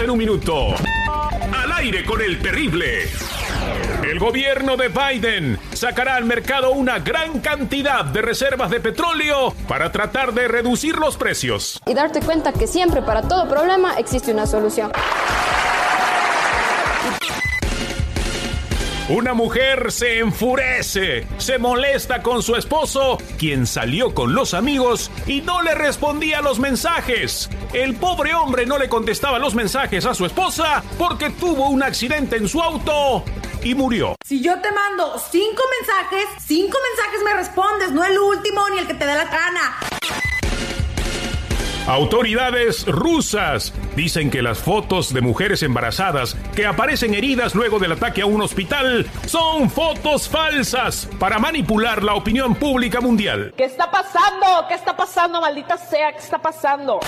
24 horas en un minuto. Al aire con el terrible. El gobierno de Biden sacará al mercado una gran cantidad de reservas de petróleo para tratar de reducir los precios. Y darte cuenta que siempre para todo problema existe una solución. Una mujer se enfurece, se molesta con su esposo, quien salió con los amigos y no le respondía los mensajes. El pobre hombre no le contestaba los mensajes a su esposa porque tuvo un accidente en su auto y murió. Si yo te mando cinco mensajes, cinco mensajes me respondes, no el último ni el que te dé la gana. Autoridades rusas dicen que las fotos de mujeres embarazadas que aparecen heridas luego del ataque a un hospital son fotos falsas para manipular la opinión pública mundial. ¿Qué está pasando? ¿Qué está pasando, maldita sea? ¿Qué está pasando?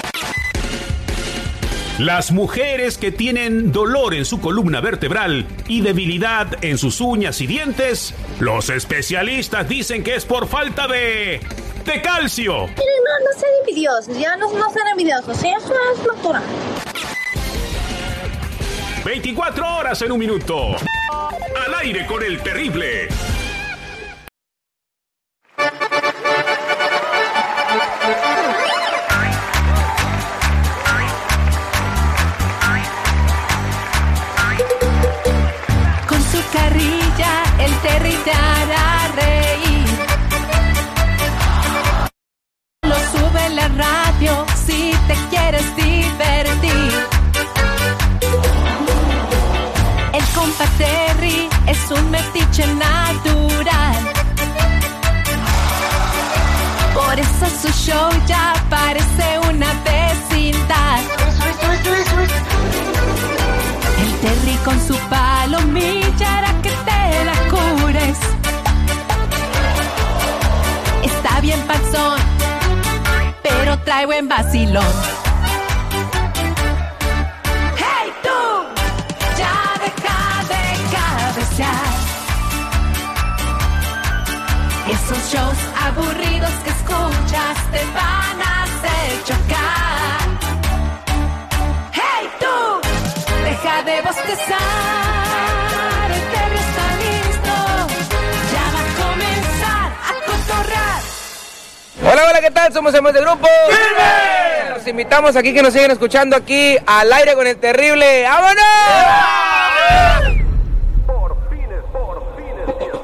Las mujeres que tienen dolor en su columna vertebral y debilidad en sus uñas y dientes, los especialistas dicen que es por falta de de calcio. Miren, no, no sean envidiosos, ya no, no sean envidiosos, ¿sí? eso es natural. 24 horas en un minuto. Al aire con el terrible. Con su carrilla, el Terry te hará la radio si te quieres divertir. El compa Terry es un metiche natural. Trae buen vacilón. ¡Hey tú! Ya deja de cabecear. Esos shows aburridos que escuchas te van a hacer chocar. ¡Hey tú! Deja de bostezar, Hola, hola, ¿qué tal? Somos Hemos de Grupo. ¡Firme! Los invitamos aquí que nos siguen escuchando aquí al aire con el terrible. ¡Vámonos!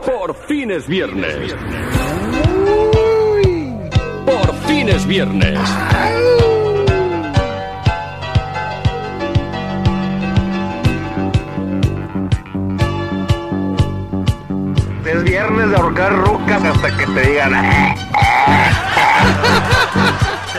Por fin es viernes. Por fin es viernes. Es viernes de ahorcar rucas hasta que te digan. "Eh".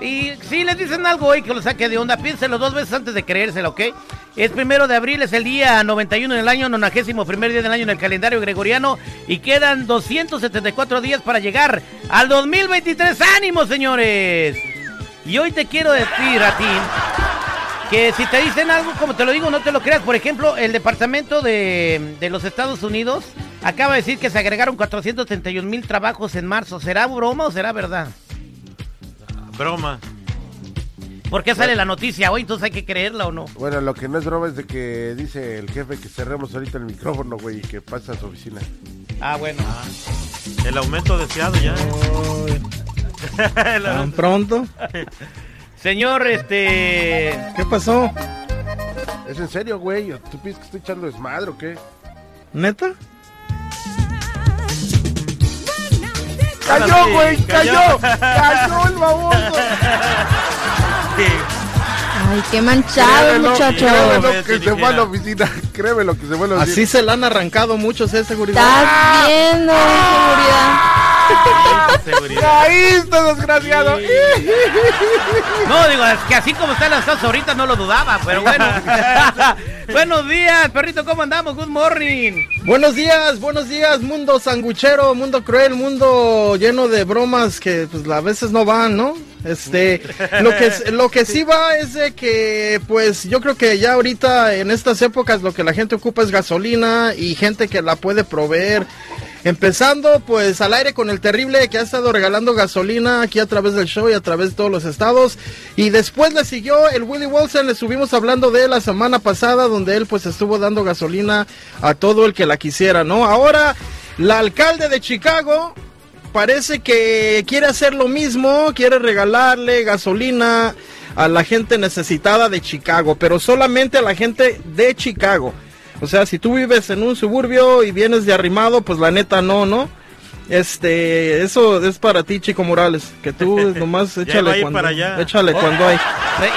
Y si les dicen algo hoy que lo saque de onda, piénselo dos veces antes de creérselo, ¿ok? Es primero de abril, es el día 91 del año, 91 primer día del año en el calendario gregoriano y quedan 274 días para llegar al 2023. ¡Ánimo, señores! Y hoy te quiero decir a ti que si te dicen algo, como te lo digo, no te lo creas. Por ejemplo, el Departamento de, de los Estados Unidos acaba de decir que se agregaron 431 mil trabajos en marzo. ¿Será broma o será verdad? Broma. ¿Por qué sale la noticia hoy? Entonces hay que creerla o no. Bueno, lo que no es broma es de que dice el jefe que cerremos ahorita el micrófono, güey, y que pasa a su oficina. Ah, bueno. El aumento deseado ya. ¿Tan pronto? Señor, este. ¿Qué pasó? ¿Es en serio, güey? ¿Tú piensas que estoy echando desmadre o qué? ¿Neta? ¡Cayó, güey! ¡Cayó! ¡Cayó el baboso! Ay, qué manchado, Créemelo, muchacho. créemelo que se fue a la oficina. Créemelo que se fue a la oficina. Así se la han arrancado muchos, ¿eh? Seguridad. Estás viendo, seguridad. Caíste, desgraciado. No, digo, es que así como están las cosas ahorita no lo dudaba, pero bueno. Buenos días, perrito, ¿cómo andamos? Good morning. Buenos días, buenos días, mundo sanguchero, mundo cruel, mundo lleno de bromas que pues a veces no van, ¿no? Este, lo que lo que sí va es de que pues yo creo que ya ahorita en estas épocas lo que la gente ocupa es gasolina y gente que la puede proveer. Empezando pues al aire con el terrible que ha estado regalando gasolina aquí a través del show y a través de todos los estados. Y después le siguió el Willie Wilson, le estuvimos hablando de él la semana pasada donde él pues estuvo dando gasolina a todo el que la quisiera, ¿no? Ahora la alcalde de Chicago parece que quiere hacer lo mismo, quiere regalarle gasolina a la gente necesitada de Chicago, pero solamente a la gente de Chicago. O sea, si tú vives en un suburbio y vienes de arrimado, pues la neta no, ¿no? Este, eso es para ti, Chico Morales, que tú nomás échale cuando, para allá. échale cuando hay.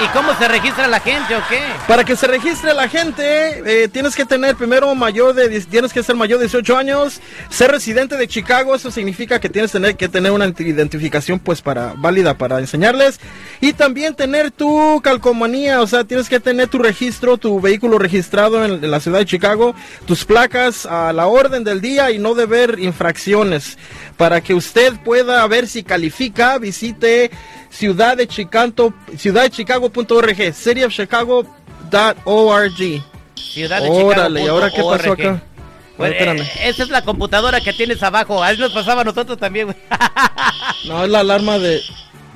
¿Y cómo se registra la gente o qué? Para que se registre la gente, eh, tienes que tener primero mayor de, tienes que ser mayor de 18 años, ser residente de Chicago, eso significa que tienes tener, que tener una identificación pues para, válida para enseñarles, y también tener tu calcomanía, o sea, tienes que tener tu registro, tu vehículo registrado en, en la ciudad de Chicago, tus placas a la orden del día y no deber infracciones. Para que usted pueda ver si califica, visite ciudad de Chicanto, ciudaddechicago.org, cityofchicago.org. Ciudad de Órale, ¿y ahora qué pasó Chicago.org. acá? Bueno, Espérame. eh, esa es la computadora que tienes abajo. Ahí nos pasaba a nosotros también, güey. No, es la alarma de.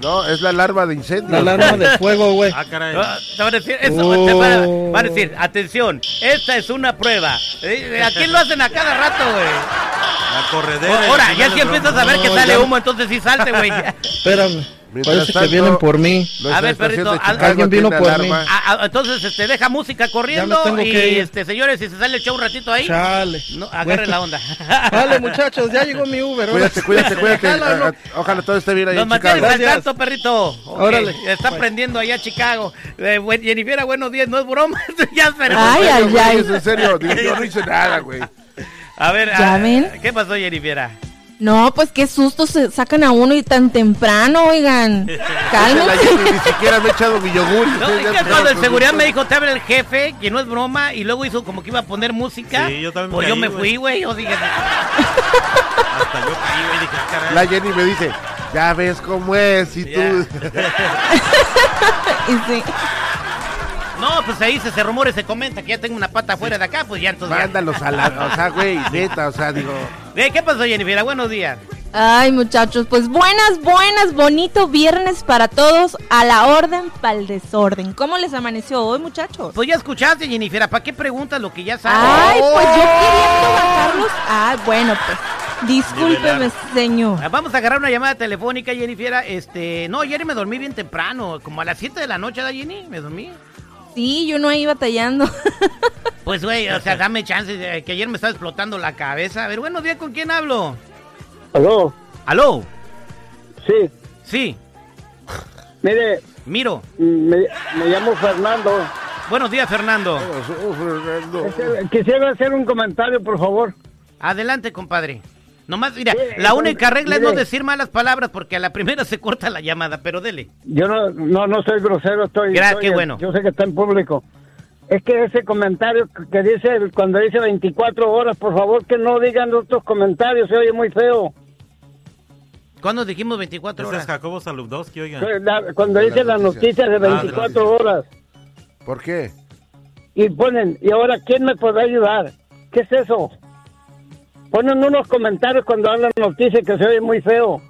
No, es la alarma de incendio. La alarma de fuego, güey. Ah, caray. No, te van a decir, eso, Oh. te van, a, van a decir, atención, esta es una prueba. Eh, Aquí lo hacen a cada rato, güey. La corredera. Ahora, ya si empiezas a ver que sale ya- humo, entonces sí salte, güey. Espérame. Mientras Parece que vienen por mí. A ver, perrito, Alguien vino por alarma. Ah, ah, entonces, este, deja música corriendo Ya me tengo y, este, señores, si se sale el show un ratito ahí, Chale. no, agarre la onda. Vale, muchachos, ya llegó mi Uber. Cuídate, cuídate, cuídate. Ojalá todo esté bien ahí Nos en Chicago. al tanto, perrito. Órale. Está prendiendo allá Chicago. Eh, buen- Jennifer, buenos días, no es broma. ya esperemos. Ay, ay, ay. en serio, yo no hice nada, güey. A ver, ¿Ya ah? ¿qué pasó, Jennifer? No, pues qué susto se sacan a uno y tan temprano, oigan. La Cálmense. Jenny ni siquiera me he echado mi yogur. No, es que cuando el seguridad me dijo, te abre el jefe, que no es broma, y luego hizo como que iba a poner música. Sí, yo también me Pues yo caí, me fui, güey. Yo dije, Hasta yo caí, güey. Dije, ah, caray. La Jenny me dice, ya ves cómo es, y tú... Y sí. no, pues ahí se, se rumora y se comenta que ya tengo una pata fuera de acá, pues ya entonces. ya. Mándalos a la... O sea, güey, neta, o sea, digo... Eh, ¿Qué pasó, Jennifer? Buenos días. Ay, muchachos, pues buenas, buenas, bonito viernes para todos, a la orden, para el desorden. ¿Cómo les amaneció hoy, muchachos? Pues ya escuchaste, Jennifer. ¿Para qué preguntas lo que ya sabes? Ay, pues yo queriendo bajarlos. Ah, bueno, pues, discúlpeme, señor. Ah, Vamos a agarrar una llamada telefónica, Jennifer. Este, no, ayer me dormí bien temprano, como a las 7 de la noche, ¿da, Jenny? Me dormí. Sí, yo no ahí batallando. Pues, güey, o sea, dame chance, de- que ayer me estaba explotando la cabeza. A ver, buenos días, ¿con quién hablo? Aló, ¿Aló? sí, Sí, mire, miro. me, me llamo Fernando. Buenos días, Fernando. Fernando. Quisiera hacer un comentario, por favor. Adelante, compadre. Nomás, mira, Sí, la única regla es no decir malas palabras porque a la primera se corta la llamada, pero dele. Yo no, no, no soy grosero, estoy. Qué bueno. Yo sé que está en público. Es que ese comentario que- dice, cuando dice 24 horas, por favor que no digan otros comentarios, se oye muy feo. ¿Cuándo dijimos 24 Ese es horas? Jacobo Saludowski, oiga. La- cuando dice las noticias. noticias de Ah, de las 24 noticias. horas ¿Por qué? y ponen, ¿y ahora quién me podrá ayudar? ¿Qué es eso? Ponen unos comentarios cuando hablan noticias que se oye muy feo.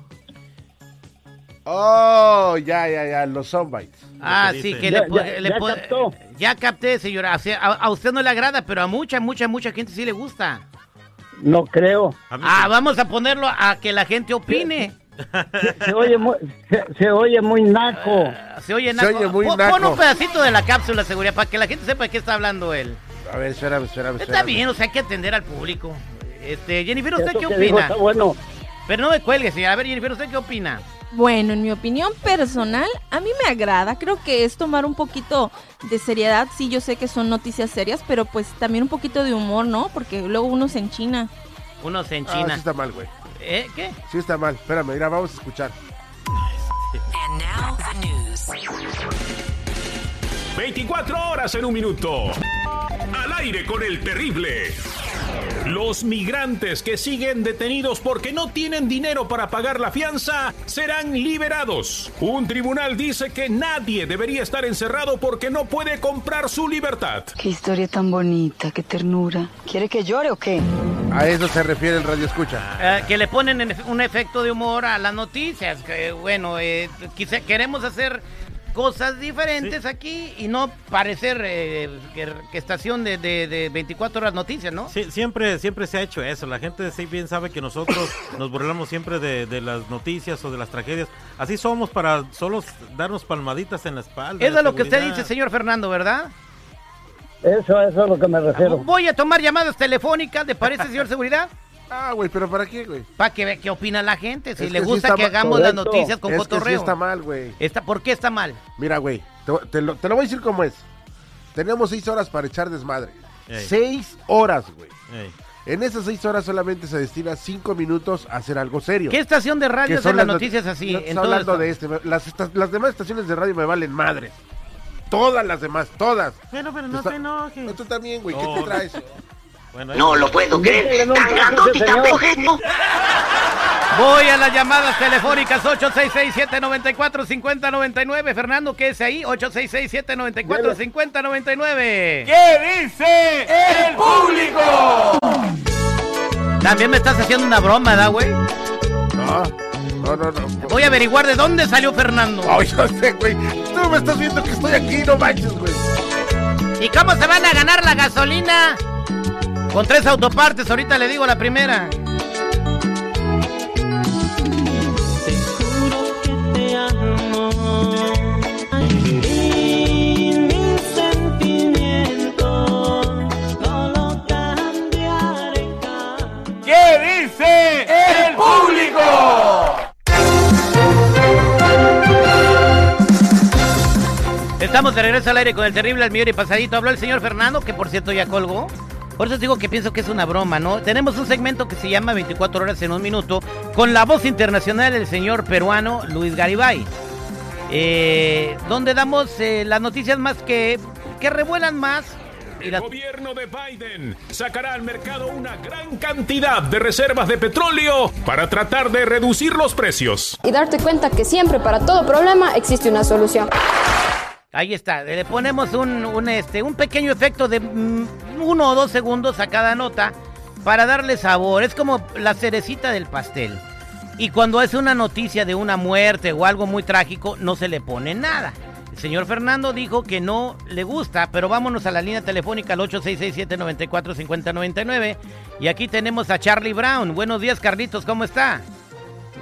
Oh, ya, ya, ya, los soundbites. Ah, que sí, que Ya- le, ya- le ya captó. Ya capté, señora. O sea, a, a usted no le agrada, pero a mucha, mucha, mucha gente sí le gusta. No creo. Ah, sí. vamos a ponerlo a que la gente opine. Se oye muy, se, se oye muy naco. Se oye, Se naco. oye muy Pon- naco. Pon un pedacito de la cápsula, seguridad, para que la gente sepa de qué está hablando él. A ver, espérame, espérame, Está espérame. bien, o sea, hay que atender al público. Este, Jennifer, ¿usted Eso qué opina? bueno. Pero no me cuelgue, señora. A ver, Jennifer, ¿usted qué opina? Bueno, en mi opinión personal, a mí me agrada. Creo que es tomar un poquito de seriedad. Sí, yo sé que son noticias serias, pero pues también un poquito de humor, ¿no? Porque luego uno se enchina. Uno se Ah, enchina. sí está mal, güey. ¿Eh? ¿Qué? Sí está mal. Espérame, mira, vamos a escuchar. And now the news. 24 horas en un minuto. Al aire con el terrible. Los migrantes que siguen detenidos porque no tienen dinero para pagar la fianza serán liberados. Un tribunal dice que nadie debería estar encerrado porque no puede comprar su libertad. Qué historia tan bonita, qué ternura. ¿Quiere que llore o qué? A eso se refiere el radio escucha. Eh, que le ponen un efecto de humor a las noticias. Que, bueno, eh, quise- queremos hacer cosas diferentes aquí y no parecer eh, que, que estación de, de- de 24 horas noticias, ¿no? Sí, siempre, siempre se ha hecho eso. La gente sí bien sabe que nosotros nos burlamos siempre de, de las noticias o de las tragedias. Así somos para solo darnos palmaditas en la espalda. Eso es lo que usted dice, señor Fernando, ¿verdad? Eso, eso es a lo que me refiero. Voy a tomar llamadas telefónicas, ¿le parece, señor Seguridad? Ah, güey, pero ¿para qué, güey? Para que vea qué opina la gente, si Es le que sí gusta está que hagamos las Correcto. noticias con Es que sí cotorreo. está mal, güey. Está- ¿Por qué está mal? Mira, güey, te, te lo, te lo voy a decir como es. Tenemos seis horas para echar desmadre. Ey. Seis horas, güey. Ey. En esas seis horas solamente se destina cinco minutos a hacer algo serio. ¿Qué estación de radio hace son las not- noticias así? No, en estoy todo hablando esto? de este. Las, esta- las demás estaciones de radio me valen madres. Todas las demás, todas. Bueno, pero no Está- se enoje. No, tú también, güey. ¿Qué te traes? Bueno, No lo puedo creer. Tan grandote y tan. Voy a las llamadas telefónicas 866-794-5099. Fernando, ¿qué es ahí? 866-794-5099. ¿Qué dice el público? También me estás haciendo una broma, ¿da, güey? No, no, no, no. Voy a averiguar de dónde salió Fernando. Ay, yo sé, güey. Tú me estás viendo que estoy aquí, no manches, güey. ¿Y cómo se van a ganar la gasolina? Con tres autopartes, ahorita le digo la primera. te amo. Mis sentimientos no lo cambiaré. ¿Qué dice el público? Estamos de regreso al aire con el terrible al millón y pasadito. Habló el señor Fernando, que por cierto ya colgó. Por eso digo que pienso que es una broma, ¿no? Tenemos un segmento que se llama 24 horas en un minuto con la voz internacional del señor peruano Luis Garibay. Eh, donde damos eh, las noticias más que, que revuelan más. El gobierno de Biden sacará al mercado una gran cantidad de reservas de petróleo para tratar de reducir los precios. y darte cuenta que siempre para todo problema existe una solución. Ahí está, le ponemos un, un, este, un pequeño efecto de mm, uno o dos segundos a cada nota para darle sabor. Es como la cerecita del pastel. Y cuando es una noticia de una muerte o algo muy trágico, no se le pone nada. El señor Fernando dijo que no le gusta, pero vámonos a la línea telefónica al 8667-945099. Y aquí tenemos a Charlie Brown. Buenos días, Carlitos, ¿cómo está?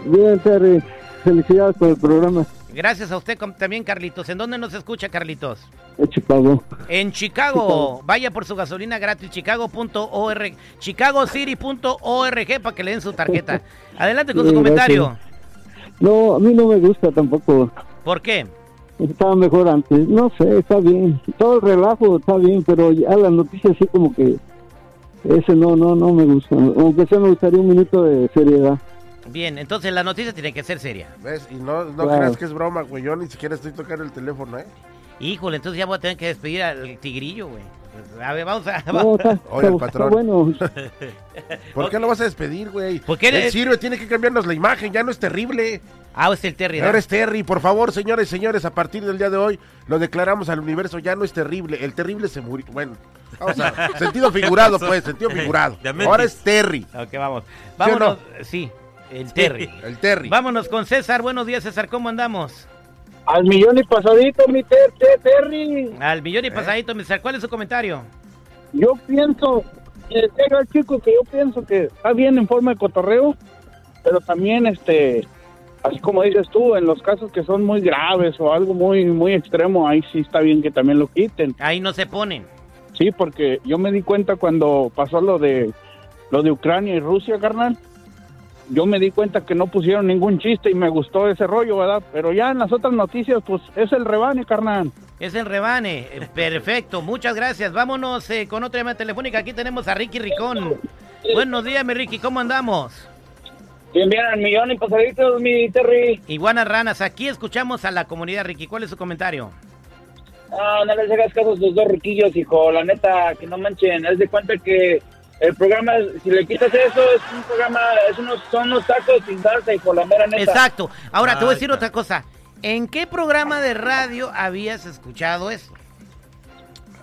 Bien, Terry. Felicidades por el programa Gracias a usted también, Carlitos. ¿En dónde nos escucha, Carlitos? de Chicago. En Chicago, vaya por su gasolina gratis, chicago.org, chicagocity.org para que le den su tarjeta. Adelante con Sí, su comentario. gracias. No, a mí no me gusta tampoco. ¿Por qué? Estaba mejor antes. No sé, está bien. Todo el relajo está bien, pero ya las noticias sí como que ese no, no, no me gusta. Aunque sea me gustaría un minuto de seriedad. Bien, entonces la noticia tiene que ser seria. ¿Ves? Y no, no Claro. creas que es broma, güey. Yo ni siquiera estoy tocando el teléfono, ¿eh? Híjole, entonces ya voy a tener que despedir al tigrillo, güey. Pues, A ver, vamos a... No, está, Oye, el patrón. está bueno. ¿Por qué lo vas a despedir, güey? ¿Por qué Él le- sirve, tiene que cambiarnos la imagen, ya no es terrible. Ah, es el Terry. Ahora es Terry, por favor, señores, señores, a partir del día de hoy lo declaramos al universo, ya no es terrible, el terrible se murió. Bueno, vamos a sentido figurado, pues, sentido figurado. Ahora es Terry. Ok, vamos. ¿Sí o Vámonos, sí, el Terry. El Terry. Vámonos con César. Buenos días, César. ¿Cómo andamos? Al millón y pasadito, mi ter, ter- Terry. Al millón ¿Eh? y pasadito, César. ¿Cuál es su comentario? Yo pienso, eh, chico que yo pienso que está bien en forma de cotorreo, pero también, este, así como dices tú, en los casos que son muy graves o algo muy, muy extremo, ahí sí está bien que también lo quiten. Ahí no se ponen. Sí, porque yo me di cuenta cuando pasó lo de, lo de Ucrania y Rusia, carnal. Yo me di cuenta que no pusieron ningún chiste y me gustó ese rollo, ¿verdad? Pero ya en las otras noticias, pues es el rebane, carnal. Es el rebane. Eh, Perfecto, muchas gracias. Vámonos eh, con otra llamada telefónica. Aquí tenemos a Ricky Ricón. Buenos días, mi Ricky, ¿cómo andamos? Bien, bien, al millón y pasaditos, mi Terry. Iguanas ranas, aquí escuchamos a la comunidad, Ricky. ¿Cuál es su comentario? Ah, no les hagas caso a sus dos riquillos, hijo. La neta, que no manchen. Haz de cuenta que el programa, si le quitas eso, es un programa, es unos, son unos tacos sin salsa, hijo, la mera neta. Exacto. Ahora, te voy a decir otra cosa. ¿En qué programa de radio habías escuchado eso?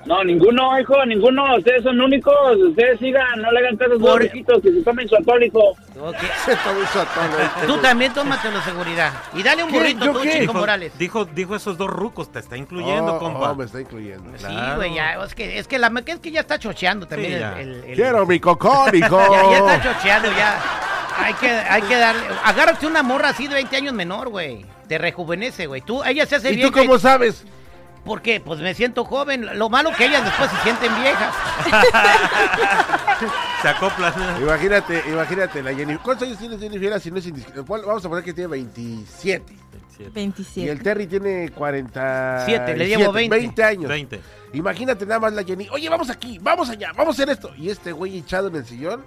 No, ninguno, hijo, ninguno. Ustedes son únicos. Ustedes sigan, no le hagan caso a sus riquitos, que se tomen su atol, hijo. Se tomó su. Tú también tómatelo seguridad. Y dale un ¿Qué? burrito ¿Yo tú, qué? Chico Dijo- Morales. Dijo, dijo esos dos rucos, te está incluyendo, Oh, compa. oh, me está incluyendo. Sí, güey, ya, es que, es que, la, es que ya está chocheando también Sí, el, ya. el- el- Quiero mi cocón, hijo. Ya, ya está chocheando, ya. Hay que, hay que darle. Agárrate una morra así de 20 años menor, güey. Te rejuvenece, güey. Tú, ella se hace ¿Y bien. tú cómo sabes? ¿Por qué? Pues me siento joven. Lo malo que ellas después se sienten viejas. Se acoplan. Imagínate, imagínate, la Jenny. ¿Cuántos años tiene Jennifer si no es indiscreto? Vamos a poner que tiene 27. Y 27. el Terry tiene 40. Siete, le llevo 20. 20 años. 20. Imagínate nada más la Jenny. Oye, vamos aquí, vamos allá, vamos a hacer esto. Y este güey echado en el sillón,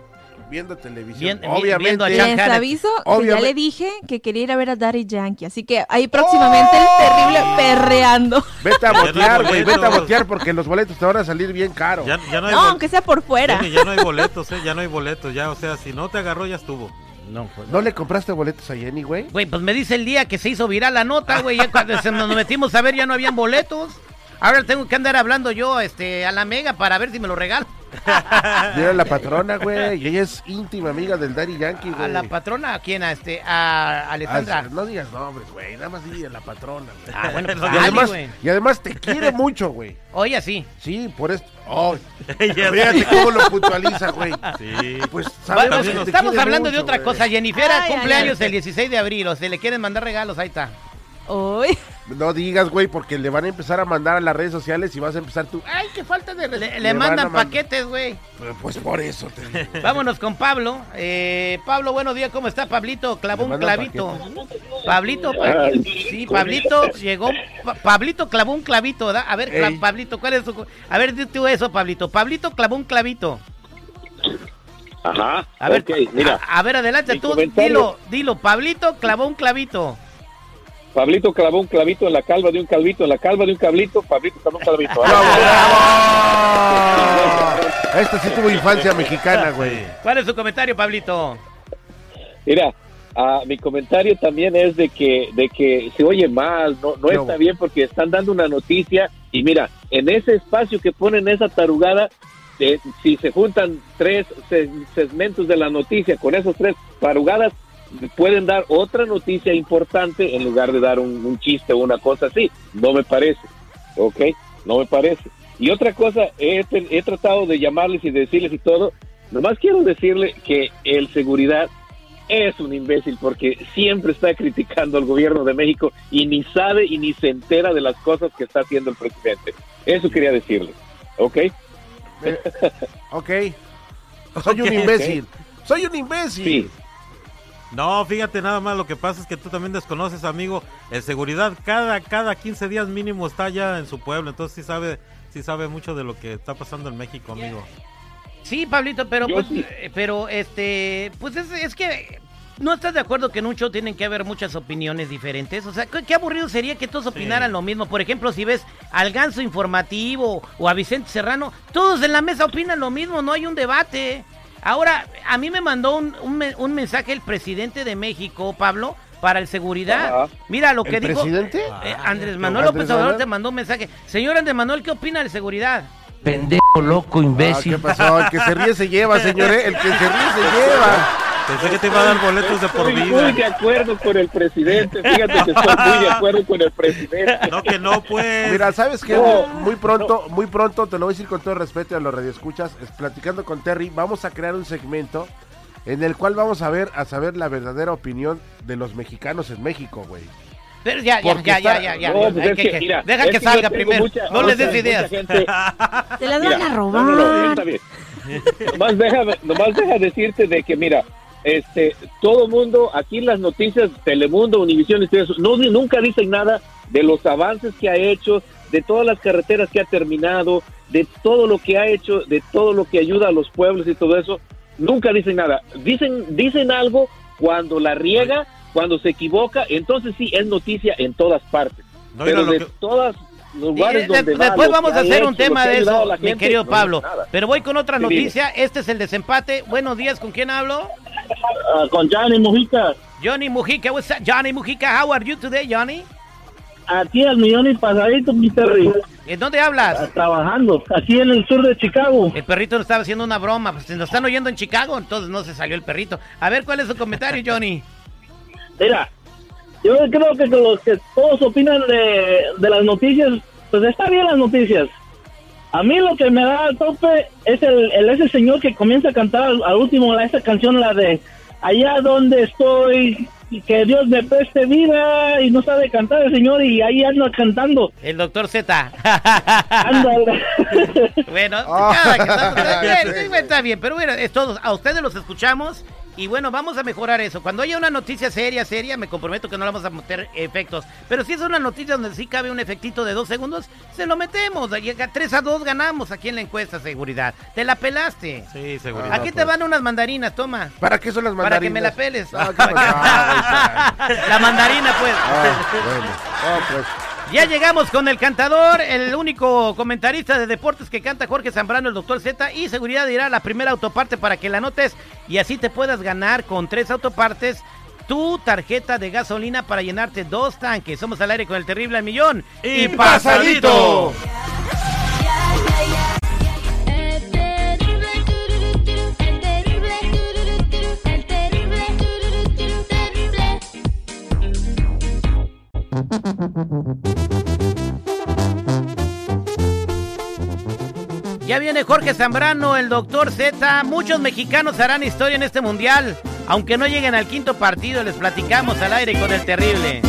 viendo televisión. Bien- obviamente. viendo a Les aviso que ya le dije que quería ir a ver a Daddy Yankee. Así que ahí próximamente el terrible perreando. Vete a Ya botear, güey, vete a botear porque los boletos te van a salir bien caros. Ya, ya no hay No, bol- aunque sea por fuera. Jenny, ya no hay boletos, eh, ya no hay boletos, ya, o sea, si no te agarró ya estuvo. No, pues. ¿No le compraste boletos a Jenny, güey? Güey, pues me dice el día que se hizo viral la nota, güey. Ya cuando se- nos metimos a ver ya no habían boletos. Ahora tengo que andar hablando yo este, a la mega para ver si me lo regalo. Mira la patrona, güey, y ella es íntima amiga del Daddy Yankee, güey. ¿A la patrona? ¿A quién? A, este, a Alessandra. Ah, no digas nombres, güey, nada más di a la patrona, güey. Ah, bueno, pues y, dale, además, güey. y además te quiere mucho, güey. Oye, sí. Sí, por esto. Oh, fíjate cómo lo puntualiza, güey. Sí. Pues Bueno, sabemos que te estamos hablando de mucho, otra güey. cosa. Jennifer Ay, cumpleaños ay, ay. el 16 de abril. O se le quieren mandar regalos, ahí está. Uy. No digas, güey, porque le van a empezar a mandar a las redes sociales y vas a empezar tú. Ay, qué falta de Le, le Le mandan man- paquetes, güey. Pues por eso te digo. Vámonos con Pablo. Eh, Pablo, buenos días, ¿cómo está? Pablito clavó un clavito. Pablito, pa- sí, Pablito llegó. Pa- Pablito clavó un clavito, ¿verdad? A ver, Ey. Pablito, ¿cuál es su.? A ver, di tú eso, Pablito. Pablito clavó un clavito. Ajá. A ver, ok, mira. A, a ver, adelante, Mi tú comentario- dilo, dilo. Pablito clavó un clavito. Pablito clavó un clavito en la calva de un calvito, en la calva de un cablito, Pablito clavó un clavito. Este sí tuvo infancia mexicana, güey. ¿Cuál es su comentario, Pablito? Mira, ah, mi comentario también es de que, de que se oye mal, no, no No. está bien porque están dando una noticia y mira, en ese espacio que ponen esa tarugada, eh, si se juntan tres se- segmentos de la noticia con esos tres tarugadas, pueden dar otra noticia importante en lugar de dar un, un chiste o una cosa así. No me parece, ¿ok? No me parece. Y otra cosa, he, he tratado de llamarles y decirles y todo, nomás quiero decirle que el seguridad es un imbécil porque siempre está criticando al gobierno de México y ni sabe y ni se entera de las cosas que está haciendo el presidente. Eso quería decirle, ¿ok? Ok. Soy un imbécil. Soy un imbécil. Sí. No, fíjate nada más, lo que pasa es que tú también desconoces, amigo, el seguridad cada cada 15 días mínimo está ya en su pueblo, entonces sí sabe sí sabe mucho de lo que está pasando en México, amigo. Sí, Pablito, pero pues, sí. eh, pero este, pues es, es que no estás de acuerdo que en un show tienen que haber muchas opiniones diferentes. O sea, qué, qué aburrido sería que todos opinaran lo mismo. Por ejemplo, si ves al Ganso Informativo o a Vicente Serrano, todos en la mesa opinan lo mismo, no hay un debate. Ahora, a mí me mandó un, un me- un mensaje el presidente de México, Pablo, para el seguridad. Ajá. Mira lo que ¿El dijo presidente? eh, Andrés Manuel Andrés López Obrador Manuel. te mandó un mensaje. Señor Andrés Manuel, ¿qué opina de seguridad? Pendejo, loco, Ah, imbécil. ¿Qué pasó? El que se ríe se lleva, señor. ¿eh? El que se ríe se lleva. Pensé que te iba a dar boletos de por Estoy muy de vida. acuerdo con el presidente. Fíjate que estoy muy de acuerdo con el presidente. No que no, pues. Mira, ¿sabes qué? No, muy pronto, muy pronto, te lo voy a decir con todo respeto a los radioescuchas, es, platicando con Terry, vamos a crear un segmento en el cual vamos a ver, a saber la verdadera opinión de los mexicanos en México, güey. Pero ya, ya, Porque ya, ya, está- ya, ya. No, pues Hay es que- que, que- mira, deja es que salga primero. mucha- no les des ideas. gente- Te las Mira, van a no, no, no, robar. está bien. nomás, deja, nomás deja decirte de que, mira, este, todo mundo, aquí las noticias, Telemundo, Univisión no, nunca dicen nada de los avances que ha hecho, de todas las carreteras que ha terminado, de todo lo que ha hecho, de todo lo que ayuda a los pueblos y todo eso. Nunca dicen nada. Dicen, dicen algo Cuando la riega, cuando se equivoca, entonces sí es noticia en todas partes. No, Pero de que- todas lugares de- donde va, después lo vamos a ha hacer un hecho, lo tema de eso, mi gente, querido no Pablo. nada. Pero voy con otra Sí, noticia. Este es el desempate. Buenos días, ¿con quién hablo? Ah, con Johnny Mujica. Johnny Mujica. What's up, Johnny Mujica? How are you today, Johnny? Aquí al millón y pasadito, mi Terry. ¿En dónde hablas? Trabajando, aquí en el sur de Chicago. El perrito nos estaba haciendo una broma. Pues nos están oyendo en Chicago, entonces no se salió el perrito. A ver, ¿cuál es su comentario, Johnny? Mira, yo creo que los que todos opinan de, de las noticias, pues está bien las noticias. A mí lo que me da al tope es el, el- ese señor que comienza a cantar al, al último la, esa canción, la de Allá donde estoy, y que Dios me preste vida, y no sabe cantar el señor, y ahí anda cantando. El doctor Z. Ándale. Bueno, cada que estamos- bien, sí, bueno, está bien, pero bueno, es todo. A ustedes los escuchamos y bueno, vamos a mejorar eso. Cuando haya una noticia seria, seria, me comprometo que no le vamos a meter efectos. Pero si es una noticia donde sí cabe un efectito de dos segundos, se lo metemos. Llega 3 a 2 ganamos aquí en la encuesta seguridad. Te la pelaste. Sí, seguridad. Aquí te van unas mandarinas, toma. ¿Para qué son las Para que me la mandarinas? peles. No, qué bachado, la mandarina, pues. Ah, bueno. No, pues. Ya llegamos con el cantador, el único comentarista de deportes que canta Jorge Zambrano, el doctor Z, y seguridad dirá la primera autoparte para que la anotes y así te puedas ganar con tres autopartes tu tarjeta de gasolina para llenarte dos tanques. Somos al aire con el terrible al millón. Y pasadito. Ya viene Jorge Zambrano, el doctor Z. Muchos mexicanos harán historia en este mundial. Aunque no lleguen al quinto partido, les platicamos al aire con el terrible.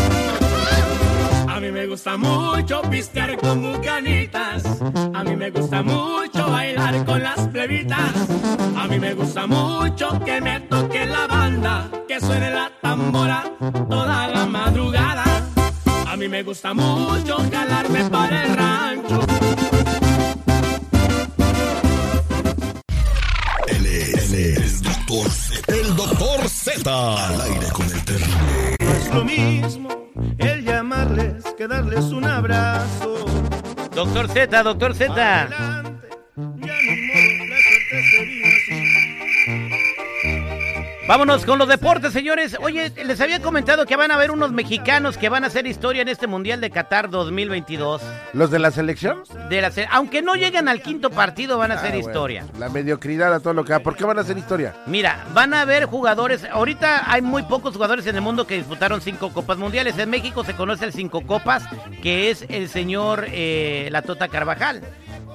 A mí me gusta mucho pistear con bucanitas. A mí me gusta mucho bailar con las plebitas. A mí me gusta mucho que me toque la banda, que suene la tambora toda la madrugada. A mí me gusta mucho jalarme para el rancho. Es, él es el doctor Z. El doctor Z. Al aire con el terrible. No es lo mismo el llamarles que darles un abrazo. Doctor Z, doctor Z. Vámonos con los deportes, señores. Oye, les había comentado que van a haber unos mexicanos que van a hacer historia en este Mundial de Qatar 2022. ¿Los de la selección? De la se- Aunque no lleguen al quinto partido, van a hacer Ah, bueno. historia. La mediocridad a todo lo que da. ¿Por qué van a hacer historia? Mira, van a haber jugadores. Ahorita hay muy pocos jugadores en el mundo que disputaron cinco copas mundiales. En México se conoce el cinco copas, que es el señor eh, La Tota Carvajal.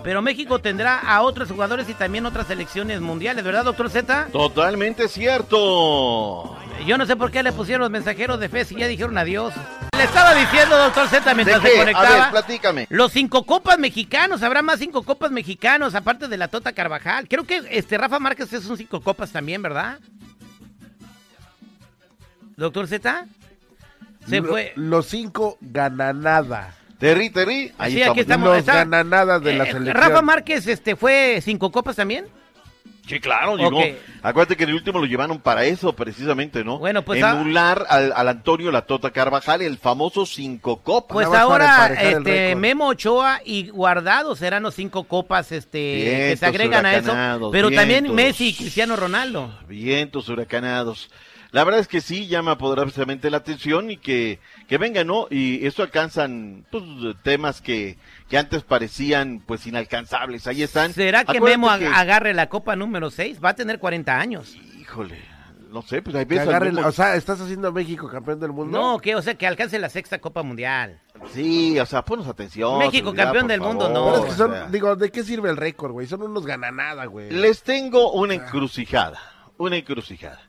Pero México tendrá a otros jugadores y también otras selecciones mundiales, ¿verdad, doctor Z? Totalmente cierto. Yo no sé por qué le pusieron los mensajeros de fe si ya dijeron adiós. Le estaba diciendo, doctor Z, mientras ¿De se conectaba. A ver, platícame. Los cinco copas mexicanos, habrá más cinco copas mexicanos, aparte de la Tota Carvajal. Creo que este Rafa Márquez es un cinco copas también, ¿verdad? Doctor Z. Se Lo- fue. Los cinco gananada. Terry, Terry, ahí Sí, aquí estamos. Los está- gananadas de la Eh, selección. Rafa Márquez este, fue cinco copas también. Sí, claro, llegó. Acuérdate que en el último lo llevaron para eso, precisamente, ¿no? Bueno, pues, ah- Emular al, al Antonio La Tota Carvajal, el famoso cinco copas. Pues Nada ahora este. Memo Ochoa y Guardado serán los cinco copas este, que se agregan a eso. Pero también vientos. Messi y Cristiano Ronaldo. Vientos huracanados. La verdad es que sí llama poderosamente la atención y que, que vengan, ¿no? Y esto alcanzan pues, temas que, que antes parecían pues inalcanzables. Ahí están. ¿Será que Acuérdate Memo ag- que- agarre la copa número 6? Va a tener 40 años. Híjole, no sé, pues veces... agarren- o sea, ¿estás haciendo a México campeón del mundo? No, que o sea, que alcance la sexta copa mundial. Sí, o sea, ponos atención. México campeón del mundo, no. Pero es que son, o sea. digo, ¿de qué sirve el récord, güey? Son unos gananada, güey. Les tengo una encrucijada, una encrucijada.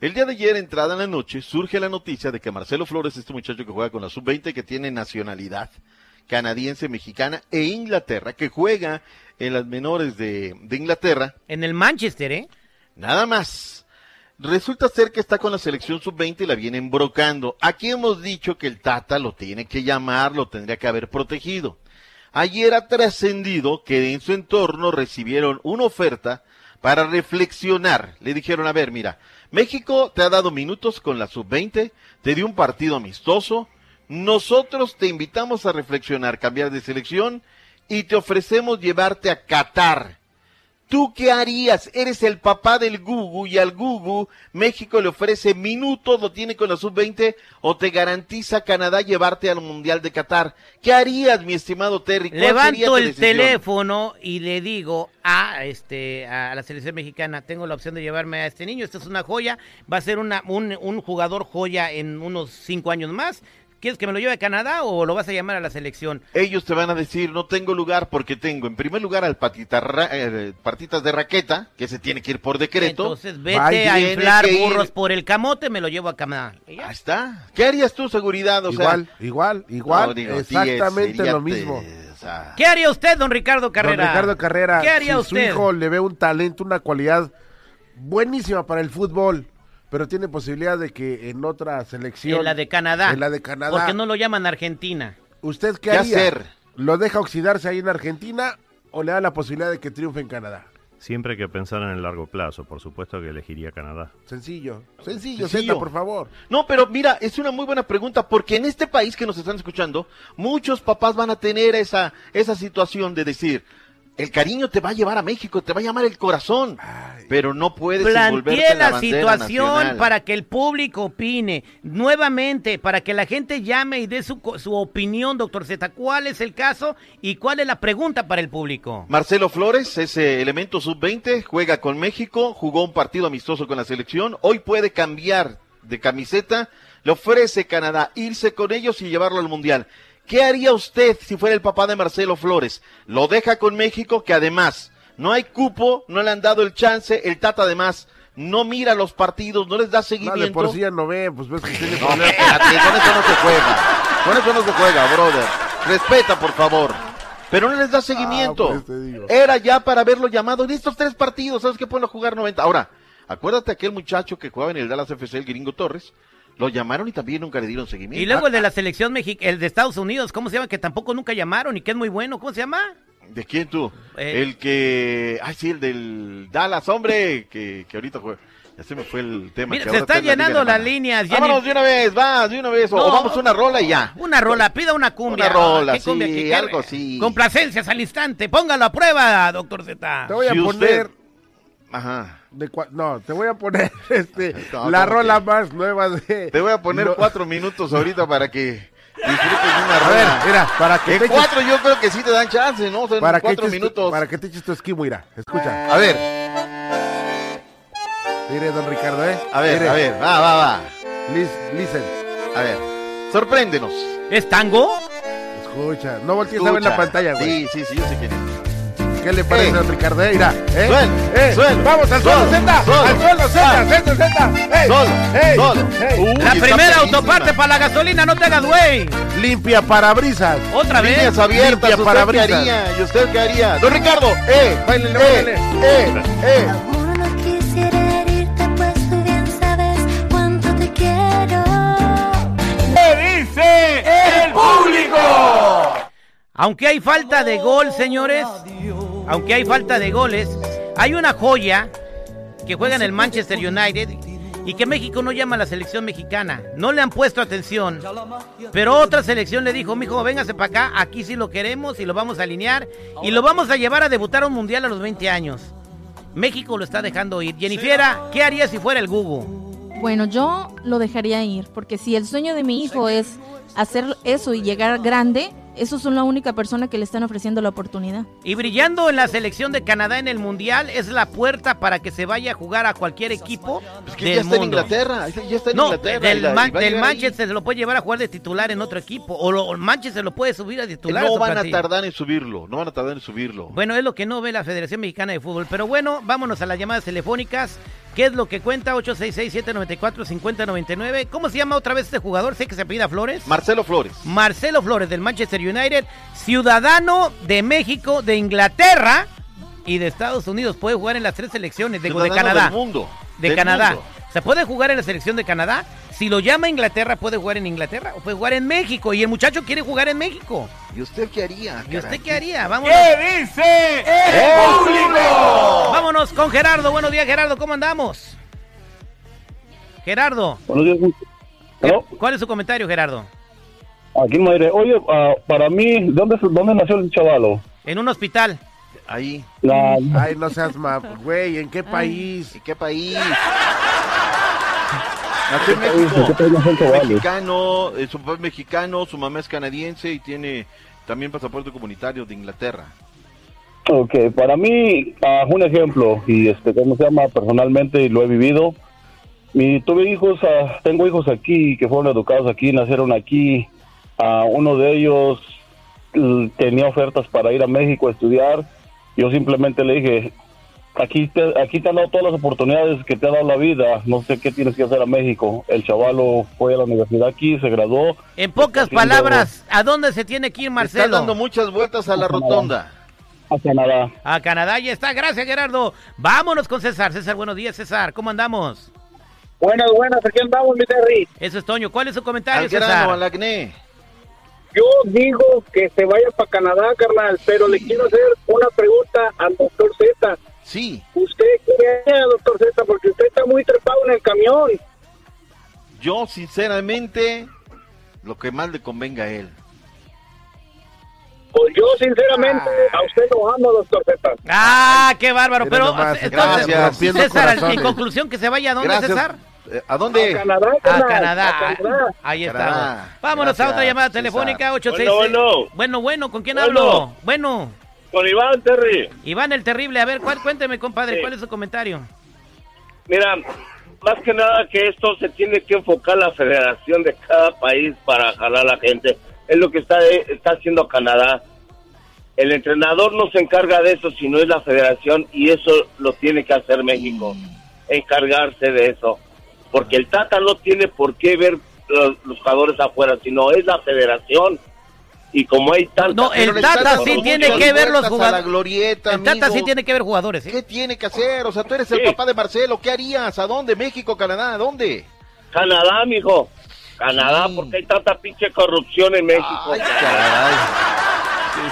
El día de ayer, entrada en la noche, surge la noticia de que Marcelo Flores, este muchacho que juega con la sub-20, que tiene nacionalidad canadiense, mexicana e Inglaterra, que juega en las menores de, de Inglaterra, En el Manchester, ¿eh? nada más. Resulta ser que está con la selección sub-20 y la viene embrocando. Aquí hemos dicho que el Tata lo tiene que llamar, lo tendría que haber protegido. Ayer ha trascendido que en su entorno recibieron una oferta para reflexionar. Le dijeron, a ver, mira, México te ha dado minutos con la sub-20, te dio un partido amistoso. Nosotros te invitamos a reflexionar, cambiar de selección y te ofrecemos llevarte a Qatar. ¿Tú qué harías? Eres el papá del Gugu y al Gugu México le ofrece minutos, lo tiene con la sub-20 o te garantiza Canadá llevarte al Mundial de Qatar. ¿Qué harías, mi estimado Terry? ¿Cuál sería Levanto el decisión? teléfono y le digo a este a la selección mexicana, tengo la opción de llevarme a este niño, esta es una joya, va a ser una, un, un jugador joya en unos cinco años más. ¿Quieres que me lo lleve a Canadá o lo vas a llamar a la selección? Ellos te van a decir, no tengo lugar porque tengo en primer lugar al patita ra- eh, partitas de raqueta, que se tiene que ir por decreto. Entonces vete a inflar ir- burros por el camote, me lo llevo a Canadá. Ahí está. ¿Qué harías tú, seguridad? O igual, sea, igual, igual, No, digo, exactamente lo mismo. ¿Qué haría usted, don Ricardo Carrera? Don Ricardo Carrera, ¿Qué haría si usted? su hijo le ve un talento, una cualidad buenísima para el fútbol, pero tiene posibilidad de que en otra selección... En la de Canadá. En la de Canadá. ¿Por qué no lo llaman Argentina? ¿Usted qué, ¿Qué haría? hacer? ¿Lo deja oxidarse ahí en Argentina o le da la posibilidad de que triunfe en Canadá? Siempre hay que pensar en el largo plazo, por supuesto que elegiría Canadá. Sencillo, sencillo, Sencillo. Zeta, por favor. No, pero mira, es una muy buena pregunta porque en este país que nos están escuchando, muchos papás van a tener esa, esa situación de decir, el cariño te va a llevar a México, te va a llamar el corazón, pero no puedes en la situación nacional. para que el público opine. Nuevamente, para que la gente llame y dé su, su opinión, doctor Z. ¿Cuál es el caso y cuál es la pregunta para el público? Marcelo Flores, ese elemento sub-20, juega con México, jugó un partido amistoso con la selección, hoy puede cambiar de camiseta, le ofrece Canadá irse con ellos y llevarlo al Mundial. ¿Qué haría usted si fuera el papá de Marcelo Flores? Lo deja con México, que además no hay cupo, no le han dado el chance, el Tata además no mira los partidos, no les da No, de seguimiento. por sí ya no ve, pues ves que tiene No, problemas. espérate, con eso no se juega. Con eso no se juega, brother. Respeta, por favor. Pero no les da seguimiento. pues. Era ya para haberlo llamado en estos tres partidos. ¿Sabes qué? Pueden jugar 90. Ahora, acuérdate aquel muchacho que jugaba en el Dallas FC, el gringo Torres. Lo llamaron y también nunca le dieron seguimiento. Y luego el de la selección mexicana, el de Estados Unidos, ¿cómo se llama? Que tampoco nunca llamaron y que es muy bueno. ¿Cómo se llama? ¿De quién tú? Eh. El que. Ay, sí, el del Dallas, hombre. Que, que ahorita juega. Ya se me fue el tema. Mira, que se ahora están la llenando las líneas. Vámonos de una vez, va, de una vez. O- No. O vamos a una rola y ya. Una rola, pida una cumbia. Una rola, ¿Qué cumbia? sí, ¿Qué- qué- algo así. Complacencias al instante. Póngalo a prueba, doctor Z. Te voy a Si poner... usted- Ajá. De cua- no, te voy a poner este, No, la ¿cómo rola más nueva de... Te voy a poner No. cuatro minutos ahorita para que disfrutes de una A ver, rola. mira, para que En te eches- cuatro yo creo que sí te dan chance, ¿no? Para que cuatro tu- minutos. para que te eches tu esquimo, mira, escucha. A ver, Mire, don Ricardo, ¿eh? a ver, Mire. a ver, va, va, va. Lis- listen, A ver, sorpréndenos. ¿Es tango? escucha. No voltees a ver la pantalla, güey. Sí, sí, sí, yo sé quién es. ¿Qué le parece, Eh. don Ricardo? Eh, mira, ¿eh? Suel, eh, suel, vamos al suelo, Z, al suelo, Z, Z, Z. Solo, ey, solo. ey. Uy, La primera autoparte para la gasolina, no te hagas güey. Limpia parabrisas. Otra vez. Líneas abiertas, Limpia ¿usted parabrisas. qué haría? ¿Y usted qué haría? Don Ricardo, eh, Báilele, eh, báilele. eh, eh. Herirte, pues tú bien sabes cuánto te quiero. ¿Qué dice el público? Aunque hay falta de gol, señores, aunque hay falta de goles, hay una joya que juega en el Manchester United y que México no llama a la selección mexicana. No le han puesto atención. Pero otra selección le dijo, mijo, véngase para acá, aquí sí lo queremos y lo vamos a alinear y lo vamos a llevar a debutar a un mundial a los 20 años. México lo está dejando ir. Jennifiera, ¿qué haría si fuera el Google? Bueno, yo lo dejaría ir, porque si el sueño de mi hijo es hacer eso y llegar grande, esos son la única persona que le están ofreciendo la oportunidad. Y brillando en la selección de Canadá en el Mundial es la puerta para que se vaya a jugar a cualquier equipo Es que del ya está en. Inglaterra, ya está en No, Inglaterra. del, la- Man- a del ahí. Manchester se lo puede llevar a jugar de titular en otro equipo. O lo- o el Manchester lo puede subir a titular. a No su van a tardar en subirlo, no van a tardar en subirlo. Bueno, es lo que no ve la Federación Mexicana de Fútbol. Pero bueno, vámonos a las llamadas telefónicas. ¿Qué es lo que cuenta? 866-794-5099. ¿Cómo se llama otra vez este jugador? Sé que se apellida Flores. Marcelo Flores. Marcelo Flores del Manchester United, ciudadano de México, de Inglaterra y de Estados Unidos. Puede jugar en las tres selecciones, de Ciudadano Canadá. del mundo, De del Canadá. mundo. Se puede jugar en la selección de Canadá. Si lo llama Inglaterra, puede jugar en Inglaterra o puede jugar en México. Y el muchacho quiere jugar en México. ¿Y usted qué haría? ¿Y usted qué haría? Vámonos. dice el público? Vámonos con Gerardo. Buenos días, Gerardo. ¿Cómo andamos? Gerardo. Buenos días. ¿Aló? ¿Cuál es su comentario, Gerardo? Aquí en Madrid. Oye, ah, para mí, ¿dónde, ¿dónde nació el chavalo? En un hospital. Ahí. La- Ay, no seas ma... Güey, ¿en qué país? ¿En qué país? Nació en ¿En qué país? ¿En qué país nació el México. chaval? Mexicano, eh, su papá es mexicano, su mamá es canadiense y tiene también pasaporte comunitario de Inglaterra. Ok, para mí, ah, un ejemplo, y este, ¿cómo se llama? Personalmente, y lo he vivido. Y tuve hijos, ah, tengo hijos aquí que fueron educados aquí, nacieron aquí. Ah, uno de ellos tenía ofertas para ir a México a estudiar. Yo simplemente le dije, aquí te, aquí te han dado todas las oportunidades que te ha dado la vida, no sé qué tienes que hacer a México. El chavalo fue a la universidad aquí, se graduó. En pocas palabras, ¿a dónde se tiene que ir Está Marcelo? dando muchas vueltas a la rotonda. A Canadá. A Canadá, ya está. Gracias, Gerardo. Vámonos con César. César, buenos días, César. ¿Cómo andamos? Buenas, buenas, aquí andamos, mi Terry. Eso es Toño. ¿Cuál es su comentario, Al grano, César? al acné. Yo digo que se vaya para Canadá, carnal, pero le quiero hacer una pregunta al doctor Z. Sí. ¿Usted qué doctor Z? Porque usted está muy trepado en el camión. Yo, sinceramente, lo que más le convenga a él. Pues yo, sinceramente, a usted lo amo, doctor Z. Ah, qué bárbaro. Pero, nomás, entonces, gracias. César, en conclusión, que se vaya a dónde, Gracias. César? Eh, ¿A dónde? A Canadá, A Canadá. a Canadá. Ahí está. Vámonos a otra llamada telefónica, 866. Bueno, bueno. Bueno, bueno, ¿con quién Bueno. hablo? Bueno. Con Iván Terry. Iván el Terrible. A ver, ¿cuál, cuénteme, compadre, Sí. ¿cuál es su comentario? Mira, más que nada que esto se tiene que enfocar la federación de cada país para jalar a la gente. Es lo que está, está haciendo Canadá. El entrenador no se encarga de eso, sino es la federación y eso lo tiene que hacer México, encargarse de eso. Porque el Tata no tiene por qué ver los, los jugadores afuera, sino es la federación. Y como hay tantas... No, el le Tata sí tiene que ver los jugadores. glorieta, El Tata sí tiene que ver jugadores, ¿eh? ¿Qué tiene que hacer? O sea, tú eres el Sí. papá de Marcelo. ¿Qué harías? ¿A dónde? ¿México, Canadá? ¿A dónde? Canadá, mijo. Canadá, porque hay tanta pinche corrupción en México. Ay, caray.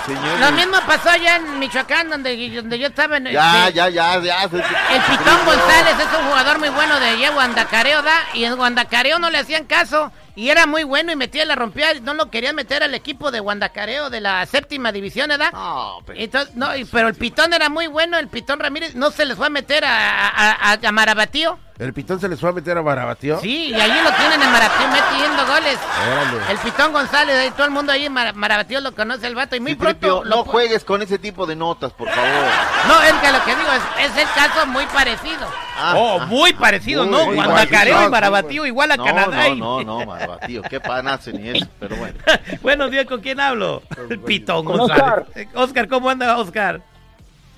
Sí. Lo mismo pasó allá en Michoacán, donde, donde yo estaba en... Ya, de- ya, ya, ya. El Pitón González es un jugador muy bueno de allá Guandacareo, ¿da? Y en Guandacareo no le hacían caso. Y era muy bueno y metía la rompía. No lo querían meter al equipo de Guandacareo de la séptima división, ¿verdad? No, pero... Entonces, no, pero el Pitón era muy bueno. El Pitón Ramírez no se les fue a meter a, a, a- a Marabatío. ¿El pitón se les fue a meter a Barabatío? Sí, y allí lo tienen en Marabatío metiendo goles. Órale. El Pitón González, ahí todo el mundo ahí en Mara- Marabatío lo conoce el vato. Y muy Citripio, pronto. lo no juegues con ese tipo de notas, por favor. No, es que lo que digo es, es el caso muy parecido. Ah, oh, ah. muy parecido, Muy ¿no? igual, Guandacareo igual, y Marabatío igual a no, Canadá. y- No, no, no, Marabatío. Qué panace ni eso, pero bueno. Buenos días, ¿con quién hablo? El Pitón González. Oscar. Eh, Oscar, ¿cómo anda Oscar?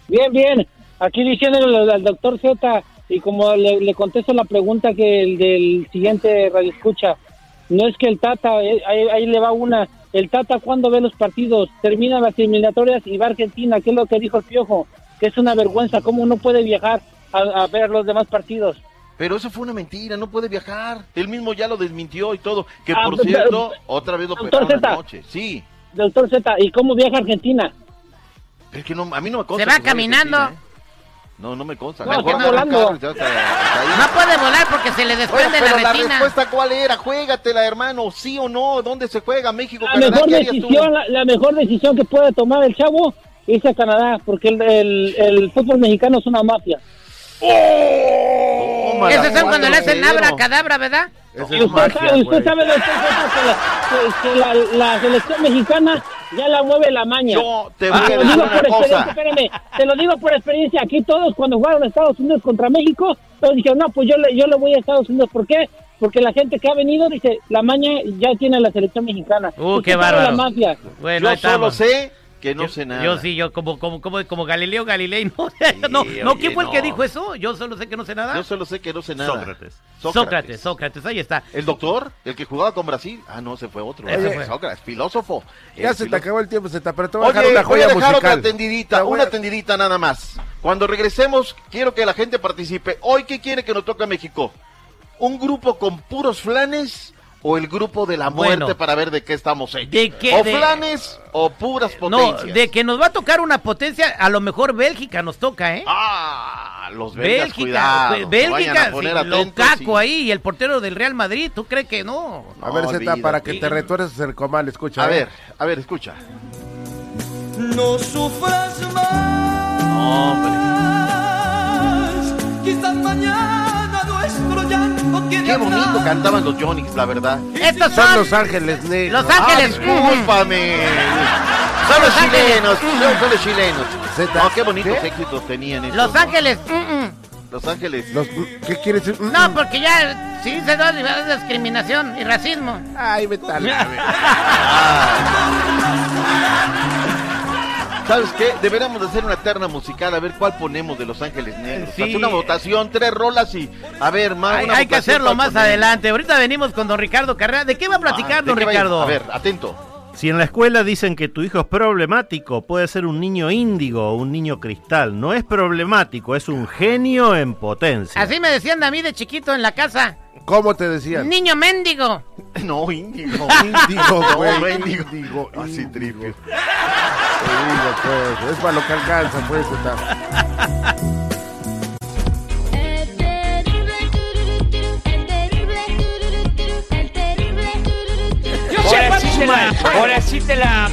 Bien, bien. Aquí diciéndole al doctor Z, y como le, le contesto la pregunta que el del siguiente radio escucha, no es que el Tata, eh, ahí, ahí le va una, el Tata cuando ve los partidos, termina las eliminatorias y va a Argentina, que es lo que dijo el Piojo, que es una vergüenza, cómo no puede viajar a, a ver los demás partidos. Pero eso fue una mentira, no puede viajar. Él mismo ya lo desmintió y todo. Que Ah, por pero- cierto, otra vez lo Doctor operaron Zeta. anoche. Sí, Doctor Z, ¿y cómo viaja a Argentina? es que no, a mí no me consta. Se va caminando. Argentina, ¿eh? No, no me consta. No, Mejor volando. hasta puede volar porque se le desprende pero la la retina. respuesta cuál era, juégatela hermano, sí o no, ¿dónde se juega? México, La Canadá, mejor decisión, la, la mejor decisión que puede tomar el chavo es irse a Canadá, porque el, el, el fútbol mexicano es una mafia. Tómala, Esos son cuando le hacen abra cadabra, ¿verdad? Es usted magia, sabe, usted sabe, que, la, que- que la, la selección mexicana ya la mueve la maña. Yo te voy a lo decir digo una por experiencia, cosa. espérame, te lo digo por experiencia. Aquí todos cuando jugaron a Estados Unidos contra México, todos dijeron, no, pues yo le, yo le voy a Estados Unidos. ¿Por qué? Porque la gente que ha venido dice, la maña ya tiene la selección mexicana. Uh, qué bárbaro. La mafia. Bueno, Yo ahí solo estamos. sé que no Yo- sé nada. Yo sí, yo como, como, como, como Galileo Galilei. No, no, no, ¿quién fue el que dijo eso? Yo solo sé que no sé nada. Yo solo sé que no sé nada. Sócrates. Sócrates, Sócrates, ahí está. ¿El doctor? ¿El que jugaba con Brasil? Ah, no, se fue otro. Fue. Sócrates, filósofo. Ya se te acabó el tiempo, se te, pero te voy a Oye, dejar una voy joya a dejar musical. otra tendidita, Te voy una a- tendidita nada más. Cuando regresemos, quiero que la gente participe. Hoy, ¿qué quiere que nos toque a México? ¿Un grupo con puros flanes o el grupo de la muerte Bueno. para ver de qué estamos hechos? ¿De qué? ¿O De- flanes o puras No, potencias? de que nos va a tocar una potencia, a lo mejor Bélgica nos toca, ¿eh? Ah, los belgas, Bélgica, cuidado. Vayan Bélgica, sí, atentos Lukaku ahí y el portero del Real Madrid, ¿tú crees que no? A ver, No, Zeta, para que te retuerces el comal, escucha. A ¿eh? ver, a ver, escucha. No sufras más. Quizás mañana Qué bonito cantaban los Jonix, la verdad. Estos Son son Los Ángeles Negros. Los Ángeles. Ah, discúlpame. Son los chilenos, son, son los chilenos. No, qué bonitos ¿qué? éxitos tenían estos. Los ¿no? Ángeles. mm, mm. Los Ángeles. Los- ¿Qué quieres decir? No, porque ya si dice dos niveles de discriminación y racismo. Ay, la- ¿Sabes qué? Deberíamos de hacer una terna musical, a ver cuál ponemos de Los Ángeles Negros. Sí. Hacer una votación, tres rolas y a ver, más. Hay, una hay que hacerlo ¿cuál más adelante. Ahorita venimos con don Ricardo Carrera. ¿De qué va a platicar Ah, ¿de don a- Ricardo? A ver, atento. Si en la escuela dicen que tu hijo es problemático, puede ser un niño índigo o un niño cristal. No es problemático, es un genio en potencia. Así me decían a mí de chiquito en la casa. ¿Cómo te decían? Niño mendigo. No, índigo. Índigo, No, güey. no, índigo. Índigo, Así triple. Digo, pues, es para lo que alcanza, pues, Zeta. Ahora sí te la, ahora sí te la